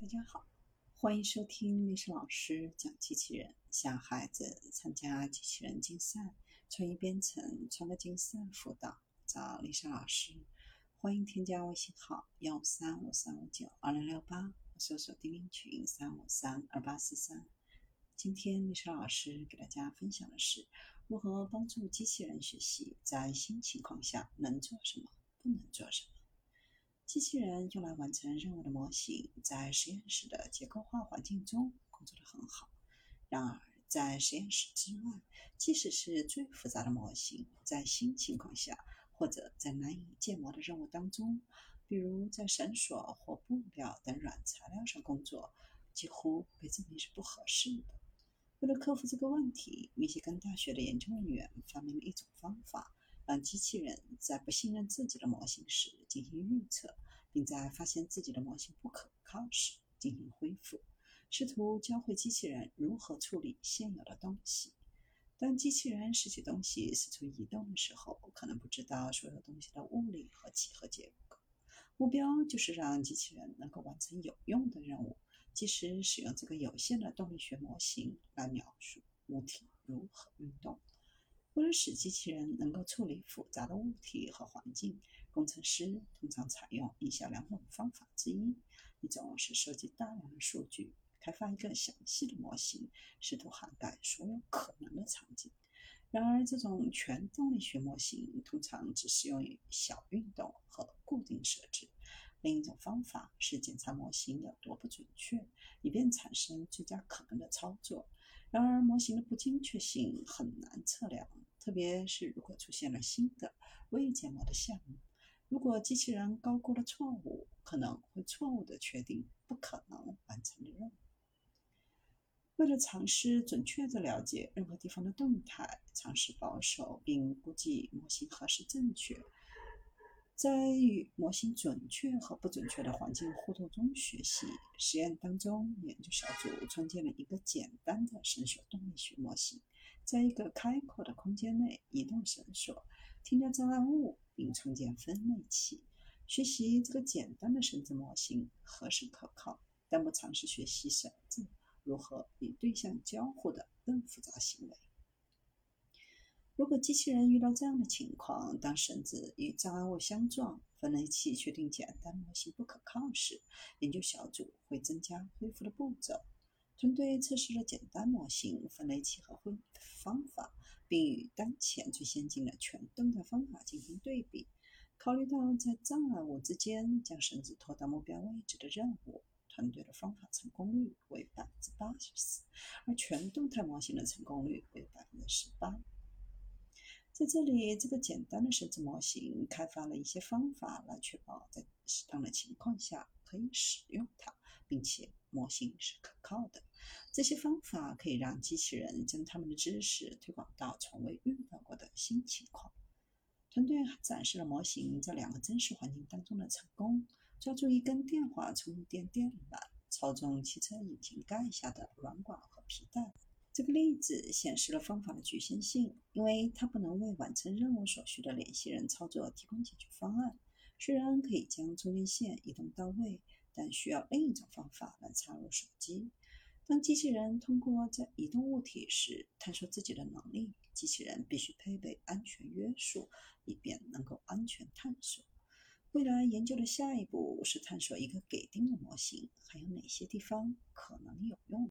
大家好，欢迎收听历史老师讲机器人，小孩子参加机器人竞赛、创意编程、创客竞赛辅导，找历史老师。欢迎添加微信号幺三五三五九二零六八，搜索钉钉群三五三二八四三。今天历史老师给大家分享的是如何帮助机器人学习，在新情况下能做什么，不能做什么。机器人用来完成任务的模型，在实验室的结构化环境中工作得很好。然而，在实验室之外，即使是最复杂的模型，在新情况下，或者在难以建模的任务当中，比如在绳索或布料等软材料上工作，几乎被证明是不合适的。为了克服这个问题，密歇根大学的研究人员发明了一种方法。让机器人在不信任自己的模型时进行预测，并在发现自己的模型不可靠时进行恢复，试图教会机器人如何处理现有的东西。当机器人拾起东西四处移动的时候，可能不知道所有东西的物理和几何结构。目标就是让机器人能够完成有用的任务，即使使用这个有限的动力学模型来描述物体如何运动。为了使机器人能够处理复杂的物体和环境，工程师通常采用以下两种方法之一：一种是收集大量的数据，开发一个详细的模型，试图涵盖所有可能的场景。然而，这种全动力学模型通常只适用于小运动和固定设置。另一种方法是检查模型有多不准确，以便产生最佳可能的操作。然而，模型的不精确性很难测量。特别是如果出现了新的未建模的项目，如果机器人高估了错误，可能会错误地确定不可能完成的任务。为了尝试准确地了解任何地方的动态，尝试保守并估计模型何时正确。在与模型准确和不准确的环境互动中学习实验当中，研究小组创建了一个简单的绳索动力学模型，在一个开阔的空间内移动绳索，添加障碍物，并创建分类器。学习这个简单的绳子模型合适可靠，但不尝试学习绳子如何与对象交互的更复杂行为。如果机器人遇到这样的情况，当绳子与障碍物相撞，分类器确定简单模型不可靠时，研究小组会增加恢复的步骤。团队测试了简单模型、分类器和恢复方法，并与当前最先进的全动态方法进行对比。考虑到在障碍物之间将绳子拖到目标位置的任务，团队的方法成功率为百分之八十四，而全动态模型的成功率为百分之十八。在这里，这个简单的绳子模型开发了一些方法来确保在适当的情况下可以使用它，并且模型是可靠的。这些方法可以让机器人将他们的知识推广到从未遇到过的新情况。团队还展示了模型在两个真实环境当中的成功：抓住一根电话充电电缆，操纵汽车引擎盖下的软管和皮带。这个例子显示了方法的局限性，因为它不能为完成任务所需的联系人操作提供解决方案。虽然可以将充电线移动到位，但需要另一种方法来插入手机。当机器人通过在移动物体时探索自己的能力，机器人必须配备安全约束，以便能够安全探索。未来研究的下一步是探索一个给定的模型还有哪些地方可能有用。